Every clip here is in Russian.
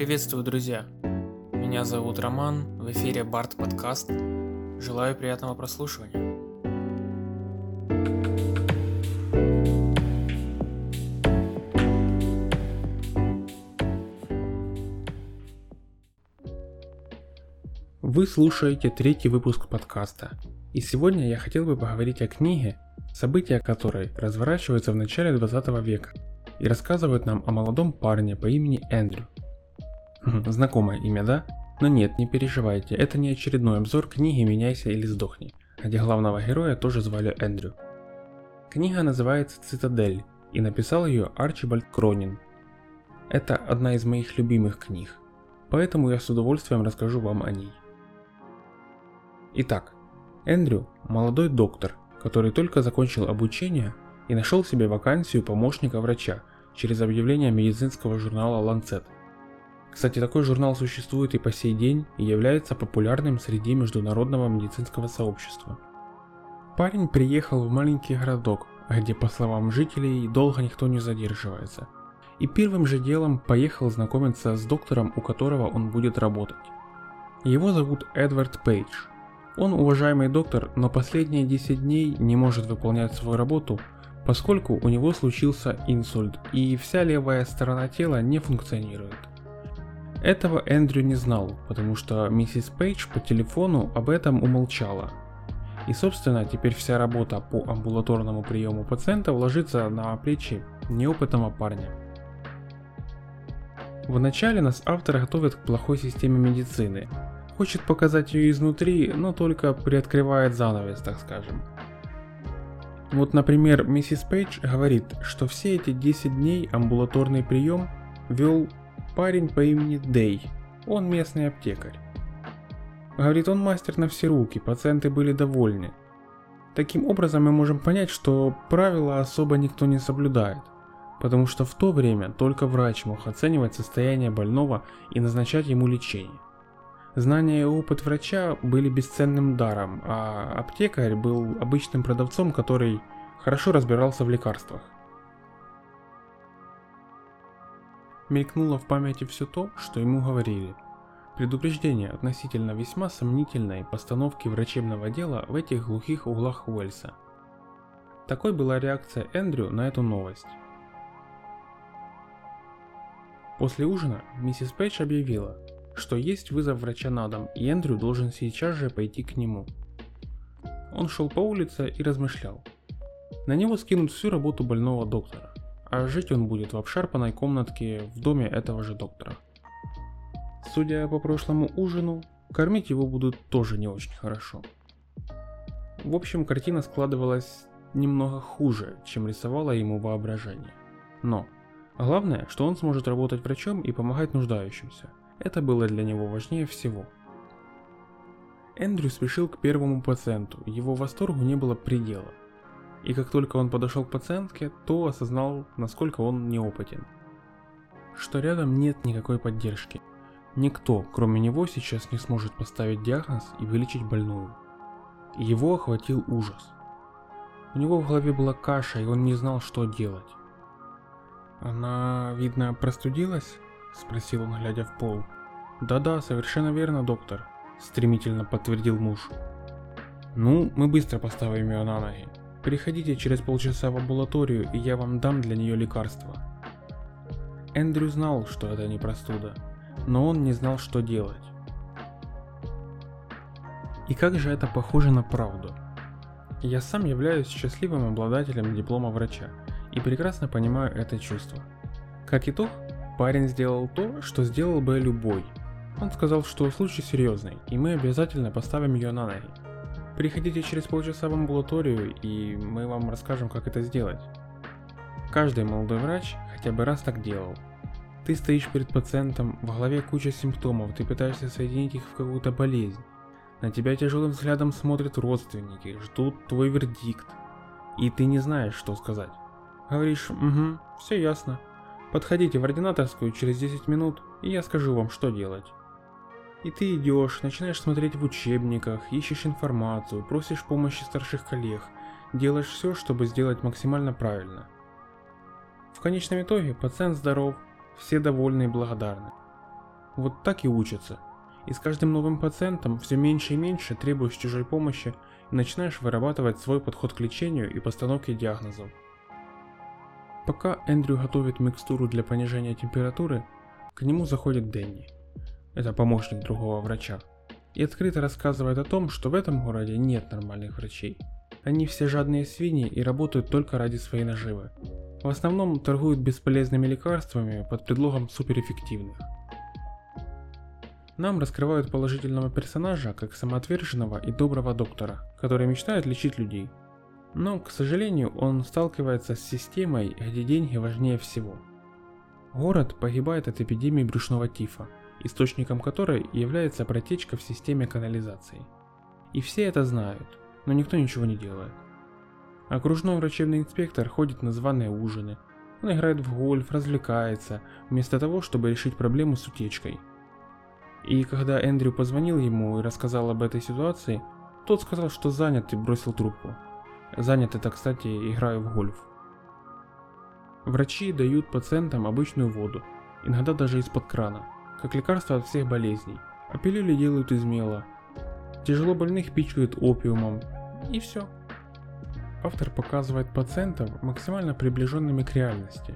Приветствую, друзья! Меня зовут Роман, в эфире Барт подкаст. Желаю приятного прослушивания. Вы слушаете третий выпуск подкаста. И сегодня я хотел бы поговорить о книге, события которой разворачиваются в начале 20 века и рассказывают нам о молодом парне по имени Эндрю. Знакомое имя, да? Но нет, не переживайте, это не очередной обзор книги «Меняйся или сдохни», где главного героя тоже звали Эндрю. Книга называется «Цитадель» и написал ее Арчибальд Кронин. Это одна из моих любимых книг, поэтому я с удовольствием расскажу вам о ней. Итак, Эндрю – молодой доктор, который только закончил обучение и нашел себе вакансию помощника врача через объявление медицинского журнала Lancet. Кстати, такой журнал существует и по сей день и является популярным среди международного медицинского сообщества. Парень приехал в маленький городок, где, по словам жителей, долго никто не задерживается. И первым же делом поехал знакомиться с доктором, у которого он будет работать. Его зовут Эдвард Пейдж, он уважаемый доктор, но последние 10 дней не может выполнять свою работу, поскольку у него случился инсульт и вся левая сторона тела не функционирует. Этого Эндрю не знал, потому что миссис Пейдж по телефону об этом умолчала. И собственно теперь вся работа по амбулаторному приему пациента ложится на плечи неопытного парня. Вначале нас автор готовит к плохой системе медицины, Хочет показать ее изнутри, но только приоткрывает занавес, так скажем. Вот, например, миссис Пейдж говорит, что все эти 10 дней амбулаторный прием вел парень по имени Дэй. Он местный аптекарь. Говорит, он мастер на все руки, пациенты были довольны. Таким образом мы можем понять, что правила особо никто не соблюдает, потому что в то время только врач мог оценивать состояние больного и назначать ему лечение. Знания и опыт врача были бесценным даром, а аптекарь был обычным продавцом, который хорошо разбирался в лекарствах. Мелькнуло в памяти все то, что ему говорили. Предупреждение относительно весьма сомнительной постановки врачебного дела в этих глухих углах Уэльса. Такой была реакция Эндрю на эту новость. После ужина миссис Пейдж объявила, что есть вызов врача на дом, и Эндрю должен сейчас же пойти к нему. Он шел по улице и размышлял. На него скинут всю работу больного доктора, а жить он будет в обшарпанной комнатке в доме этого же доктора. Судя по прошлому ужину, кормить его будут тоже не очень хорошо. В общем, картина складывалась немного хуже, чем рисовало ему воображение. Но главное, что он сможет работать врачом и помогать нуждающимся – это было для него важнее всего. Эндрю спешил к первому пациенту, его восторгу не было предела. И как только он подошел к пациентке, то осознал, насколько он неопытен. Что рядом нет никакой поддержки. Никто, кроме него, сейчас не сможет поставить диагноз и вылечить больную. Его охватил ужас. У него в голове была каша, и он не знал, что делать. Она, видно, простудилась? — спросил он, глядя в пол. «Да-да, совершенно верно, доктор», — стремительно подтвердил муж. «Ну, мы быстро поставим ее на ноги. Приходите через полчаса в амбулаторию, и я вам дам для нее лекарство». Эндрю знал, что это не простуда, но он не знал, что делать. И как же это похоже на правду? Я сам являюсь счастливым обладателем диплома врача и прекрасно понимаю это чувство. Как итог, Парень сделал то, что сделал бы любой. Он сказал, что случай серьезный, и мы обязательно поставим ее на ноги. Приходите через полчаса в амбулаторию, и мы вам расскажем, как это сделать. Каждый молодой врач хотя бы раз так делал. Ты стоишь перед пациентом, в голове куча симптомов, ты пытаешься соединить их в какую-то болезнь. На тебя тяжелым взглядом смотрят родственники, ждут твой вердикт. И ты не знаешь, что сказать. Говоришь, угу, все ясно, Подходите в ординаторскую через 10 минут, и я скажу вам, что делать. И ты идешь, начинаешь смотреть в учебниках, ищешь информацию, просишь помощи старших коллег, делаешь все, чтобы сделать максимально правильно. В конечном итоге пациент здоров, все довольны и благодарны. вот так и учатся. И с каждым новым пациентом все меньше и меньше требуешь чужой помощи и начинаешь вырабатывать свой подход к лечению и постановке диагнозов. Пока Эндрю готовит микстуру для понижения температуры, к нему заходит Дэнни. Это помощник другого врача. И открыто рассказывает о том, что в этом городе нет нормальных врачей. Они все жадные свиньи и работают только ради своей наживы. В основном торгуют бесполезными лекарствами под предлогом суперэффективных. Нам раскрывают положительного персонажа как самоотверженного и доброго доктора, который мечтает лечить людей. Но, к сожалению, он сталкивается с системой, где деньги важнее всего. Город погибает от эпидемии брюшного тифа, источником которой является протечка в системе канализации. И все это знают, но никто ничего не делает. Окружной врачебный инспектор ходит на званые ужины, он играет в гольф, развлекается, вместо того, чтобы решить проблему с утечкой – и когда Эндрю позвонил ему и рассказал об этой ситуации, тот сказал, что занят и бросил трубку. Занят это, кстати, играю в гольф. Врачи дают пациентам обычную воду, иногда даже из-под крана, как лекарство от всех болезней, а пилюли делают из мела. Тяжело больных пичкают опиумом, и все. Автор показывает пациентов максимально приближенными к реальности.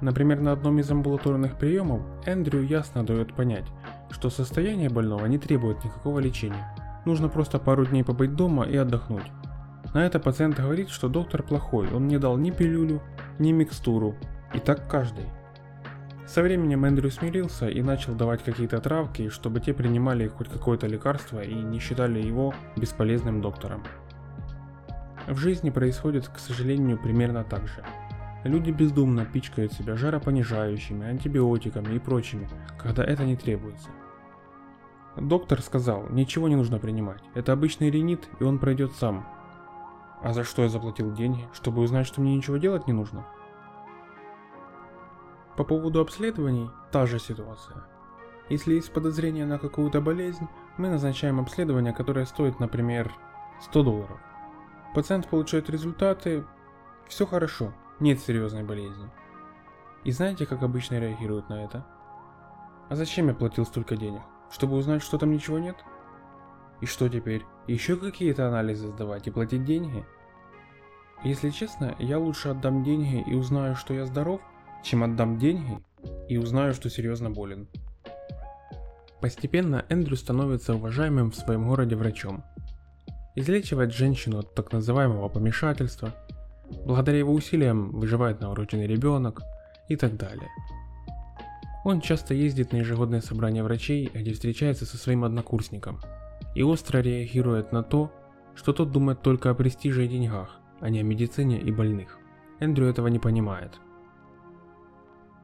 Например, на одном из амбулаторных приемов Эндрю ясно дает понять, что состояние больного не требует никакого лечения. Нужно просто пару дней побыть дома и отдохнуть. На это пациент говорит, что доктор плохой, он не дал ни пилюлю, ни микстуру. И так каждый. Со временем Эндрю смирился и начал давать какие-то травки, чтобы те принимали хоть какое-то лекарство и не считали его бесполезным доктором. В жизни происходит, к сожалению, примерно так же. Люди бездумно пичкают себя жаропонижающими, антибиотиками и прочими, когда это не требуется. Доктор сказал, ничего не нужно принимать, это обычный ринит и он пройдет сам. А за что я заплатил деньги? Чтобы узнать, что мне ничего делать не нужно? По поводу обследований, та же ситуация. Если есть подозрение на какую-то болезнь, мы назначаем обследование, которое стоит, например, 100 долларов. Пациент получает результаты, все хорошо, нет серьезной болезни. И знаете, как обычно реагируют на это? А зачем я платил столько денег? Чтобы узнать, что там ничего нет? И что теперь? Еще какие-то анализы сдавать и платить деньги? Если честно, я лучше отдам деньги и узнаю, что я здоров, чем отдам деньги и узнаю, что серьезно болен. Постепенно Эндрю становится уважаемым в своем городе врачом. Излечивает женщину от так называемого помешательства, Благодаря его усилиям выживает новорожденный ребенок и так далее. Он часто ездит на ежегодные собрания врачей, где встречается со своим однокурсником, и остро реагирует на то, что тот думает только о престиже и деньгах, а не о медицине и больных. Эндрю этого не понимает.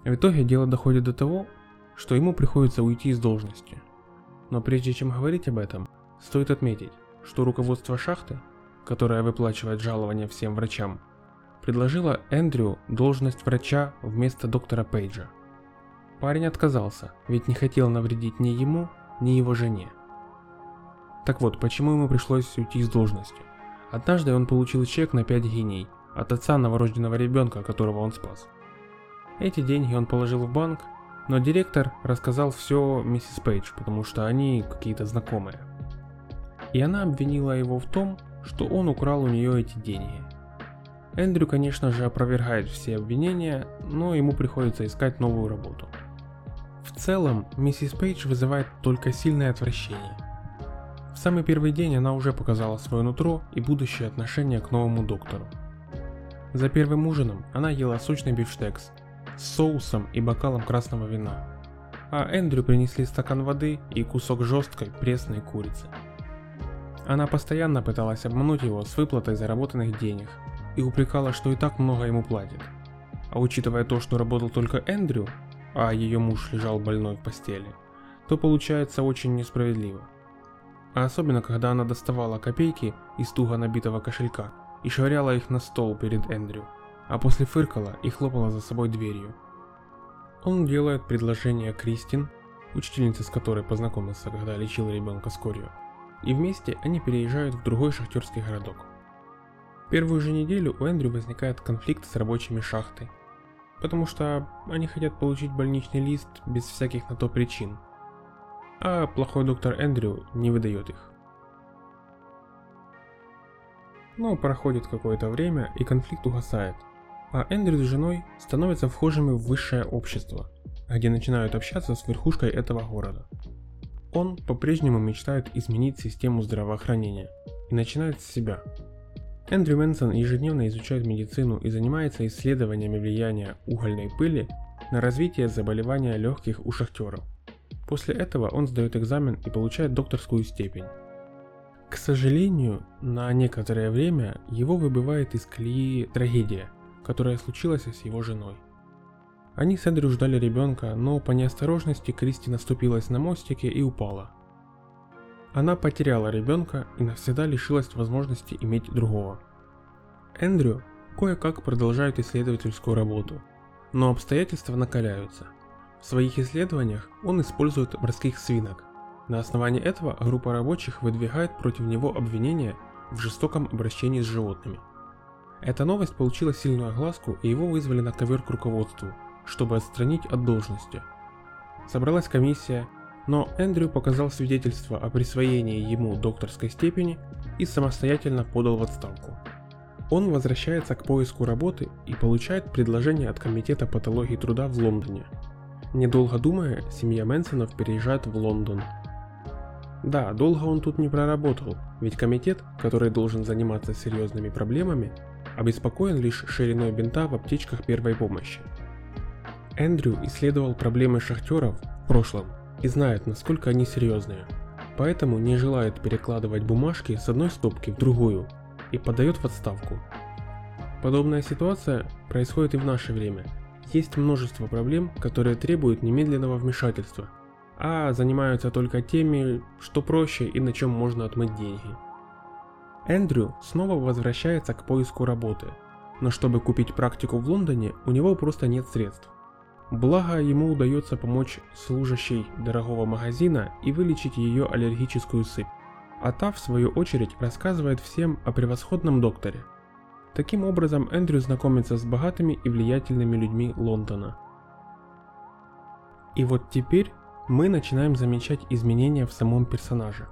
В итоге дело доходит до того, что ему приходится уйти из должности. Но прежде чем говорить об этом, стоит отметить, что руководство шахты, которое выплачивает жалования всем врачам, предложила Эндрю должность врача вместо доктора Пейджа. Парень отказался, ведь не хотел навредить ни ему, ни его жене. Так вот, почему ему пришлось уйти с должности? Однажды он получил чек на 5 гиней от отца новорожденного ребенка, которого он спас. Эти деньги он положил в банк, но директор рассказал все миссис Пейдж, потому что они какие-то знакомые. И она обвинила его в том, что он украл у нее эти деньги. Эндрю, конечно же, опровергает все обвинения, но ему приходится искать новую работу. В целом, миссис Пейдж вызывает только сильное отвращение. В самый первый день она уже показала свое нутро и будущее отношение к новому доктору. За первым ужином она ела сочный бифштекс соусом и бокалом красного вина, а Эндрю принесли стакан воды и кусок жесткой пресной курицы. Она постоянно пыталась обмануть его с выплатой заработанных денег – и упрекала, что и так много ему платит. А учитывая то, что работал только Эндрю, а ее муж лежал больной в постели, то получается очень несправедливо. А особенно, когда она доставала копейки из туго набитого кошелька и швыряла их на стол перед Эндрю, а после фыркала и хлопала за собой дверью. Он делает предложение Кристин, учительнице с которой познакомился, когда лечил ребенка с корью, и вместе они переезжают в другой шахтерский городок. Первую же неделю у Эндрю возникает конфликт с рабочими шахты. потому что они хотят получить больничный лист без всяких на то причин. А плохой доктор Эндрю не выдает их. Но проходит какое-то время и конфликт угасает, а Эндрю с женой становятся вхожими в высшее общество, где начинают общаться с верхушкой этого города. Он по-прежнему мечтает изменить систему здравоохранения и начинает с себя – Эндрю Мэнсон ежедневно изучает медицину и занимается исследованиями влияния угольной пыли на развитие заболевания легких у шахтеров. После этого он сдает экзамен и получает докторскую степень. К сожалению, на некоторое время его выбывает из колеи трагедия, которая случилась с его женой. Они с Эндрю ждали ребенка, но по неосторожности Кристи наступилась на мостике и упала. Она потеряла ребенка и навсегда лишилась возможности иметь другого. Эндрю кое-как продолжает исследовательскую работу, но обстоятельства накаляются. В своих исследованиях он использует морских свинок. На основании этого группа рабочих выдвигает против него обвинения в жестоком обращении с животными. Эта новость получила сильную огласку и его вызвали на ковер к руководству, чтобы отстранить от должности. Собралась комиссия, но Эндрю показал свидетельство о присвоении ему докторской степени и самостоятельно подал в отставку. Он возвращается к поиску работы и получает предложение от Комитета патологии труда в Лондоне. Недолго думая, семья Мэнсонов переезжает в Лондон. Да, долго он тут не проработал, ведь комитет, который должен заниматься серьезными проблемами, обеспокоен лишь шириной бинта в аптечках первой помощи. Эндрю исследовал проблемы шахтеров в прошлом и знает, насколько они серьезные. Поэтому не желает перекладывать бумажки с одной стопки в другую и подает в отставку. Подобная ситуация происходит и в наше время. Есть множество проблем, которые требуют немедленного вмешательства, а занимаются только теми, что проще и на чем можно отмыть деньги. Эндрю снова возвращается к поиску работы, но чтобы купить практику в Лондоне, у него просто нет средств. Благо, ему удается помочь служащей дорогого магазина и вылечить ее аллергическую сыпь. А та, в свою очередь, рассказывает всем о превосходном докторе. Таким образом, Эндрю знакомится с богатыми и влиятельными людьми Лондона. И вот теперь мы начинаем замечать изменения в самом персонаже.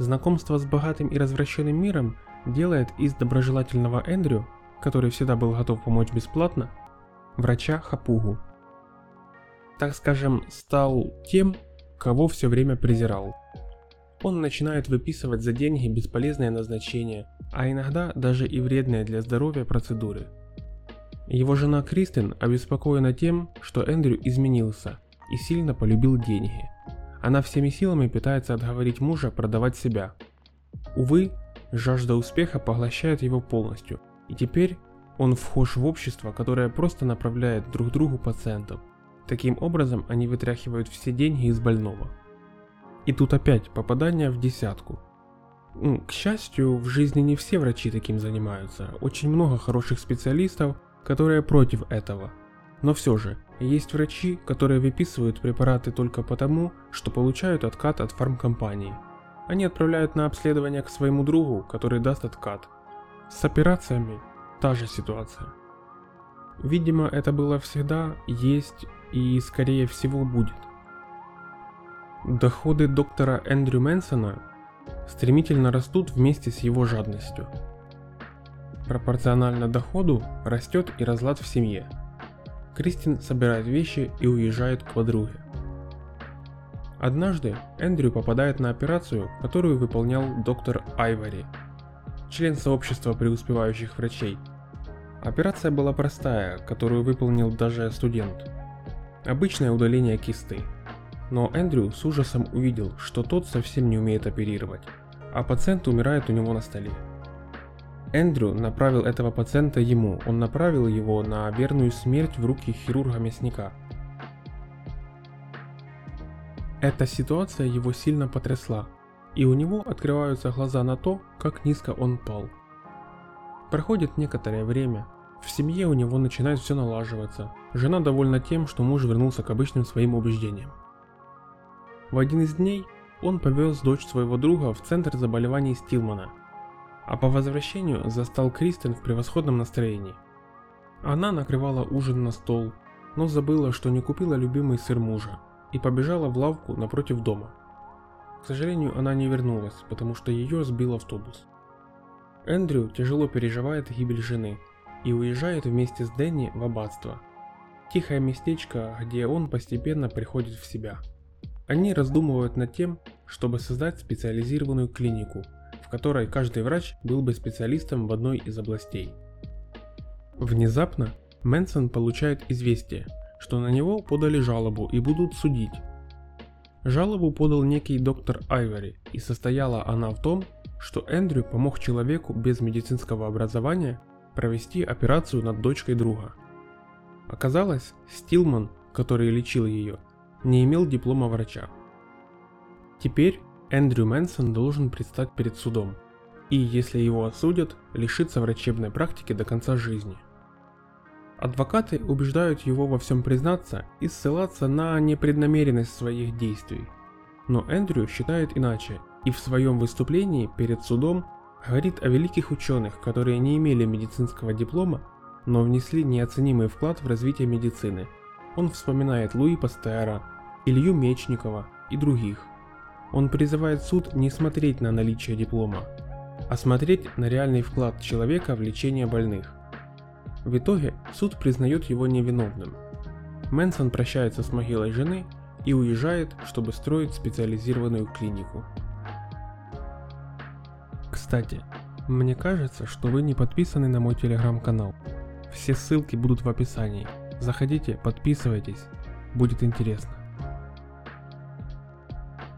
Знакомство с богатым и развращенным миром делает из доброжелательного Эндрю, который всегда был готов помочь бесплатно, врача Хапугу так скажем, стал тем, кого все время презирал. Он начинает выписывать за деньги бесполезные назначения, а иногда даже и вредные для здоровья процедуры. Его жена Кристин обеспокоена тем, что Эндрю изменился и сильно полюбил деньги. Она всеми силами пытается отговорить мужа продавать себя. Увы, жажда успеха поглощает его полностью, и теперь он вхож в общество, которое просто направляет друг другу пациентов. Таким образом, они вытряхивают все деньги из больного. И тут опять попадание в десятку. К счастью, в жизни не все врачи таким занимаются. Очень много хороших специалистов, которые против этого. Но все же, есть врачи, которые выписывают препараты только потому, что получают откат от фармкомпании. Они отправляют на обследование к своему другу, который даст откат. С операциями та же ситуация. Видимо, это было всегда, есть и скорее всего будет. Доходы доктора Эндрю Мэнсона стремительно растут вместе с его жадностью. Пропорционально доходу растет и разлад в семье. Кристин собирает вещи и уезжает к подруге. Однажды Эндрю попадает на операцию, которую выполнял доктор Айвори, член сообщества преуспевающих врачей. Операция была простая, которую выполнил даже студент. Обычное удаление кисты. Но Эндрю с ужасом увидел, что тот совсем не умеет оперировать, а пациент умирает у него на столе. Эндрю направил этого пациента ему, он направил его на верную смерть в руки хирурга-мясника. Эта ситуация его сильно потрясла, и у него открываются глаза на то, как низко он пал. Проходит некоторое время, в семье у него начинает все налаживаться. Жена довольна тем, что муж вернулся к обычным своим убеждениям. В один из дней он повез дочь своего друга в центр заболеваний Стилмана, а по возвращению застал Кристен в превосходном настроении. Она накрывала ужин на стол, но забыла, что не купила любимый сыр мужа, и побежала в лавку напротив дома. К сожалению, она не вернулась, потому что ее сбил автобус. Эндрю тяжело переживает гибель жены и уезжает вместе с Дэнни в аббатство. Тихое местечко, где он постепенно приходит в себя. Они раздумывают над тем, чтобы создать специализированную клинику, которой каждый врач был бы специалистом в одной из областей. Внезапно Мэнсон получает известие, что на него подали жалобу и будут судить. Жалобу подал некий доктор Айвори, и состояла она в том, что Эндрю помог человеку без медицинского образования провести операцию над дочкой друга. Оказалось, Стилман, который лечил ее, не имел диплома врача. Теперь Эндрю Мэнсон должен предстать перед судом, и если его осудят, лишиться врачебной практики до конца жизни. Адвокаты убеждают его во всем признаться и ссылаться на непреднамеренность своих действий. Но Эндрю считает иначе и в своем выступлении перед судом говорит о великих ученых, которые не имели медицинского диплома, но внесли неоценимый вклад в развитие медицины. Он вспоминает Луи Пастера, Илью Мечникова и других. Он призывает суд не смотреть на наличие диплома, а смотреть на реальный вклад человека в лечение больных. В итоге суд признает его невиновным. Мэнсон прощается с могилой жены и уезжает, чтобы строить специализированную клинику. Кстати, мне кажется, что вы не подписаны на мой телеграм-канал. Все ссылки будут в описании. Заходите, подписывайтесь, будет интересно.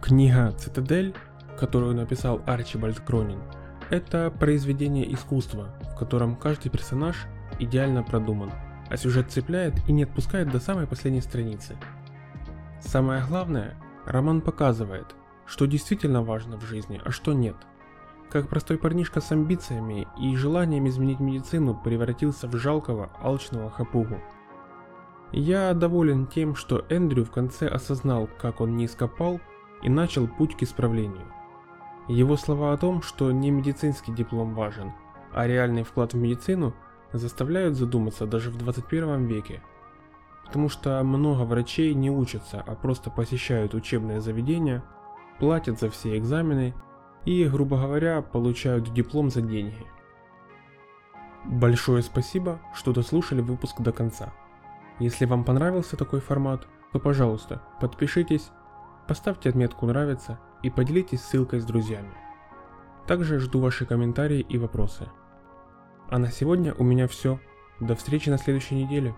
Книга «Цитадель», которую написал Арчибальд Кронин, это произведение искусства, в котором каждый персонаж идеально продуман, а сюжет цепляет и не отпускает до самой последней страницы. Самое главное, роман показывает, что действительно важно в жизни, а что нет – как простой парнишка с амбициями и желанием изменить медицину превратился в жалкого, алчного хапугу. Я доволен тем, что Эндрю в конце осознал, как он не ископал и начал путь к исправлению. Его слова о том, что не медицинский диплом важен, а реальный вклад в медицину заставляют задуматься даже в 21 веке. Потому что много врачей не учатся, а просто посещают учебные заведения, платят за все экзамены и, грубо говоря, получают диплом за деньги. Большое спасибо, что дослушали выпуск до конца. Если вам понравился такой формат, то пожалуйста, подпишитесь, поставьте отметку «Нравится» и поделитесь ссылкой с друзьями. Также жду ваши комментарии и вопросы. А на сегодня у меня все. До встречи на следующей неделе.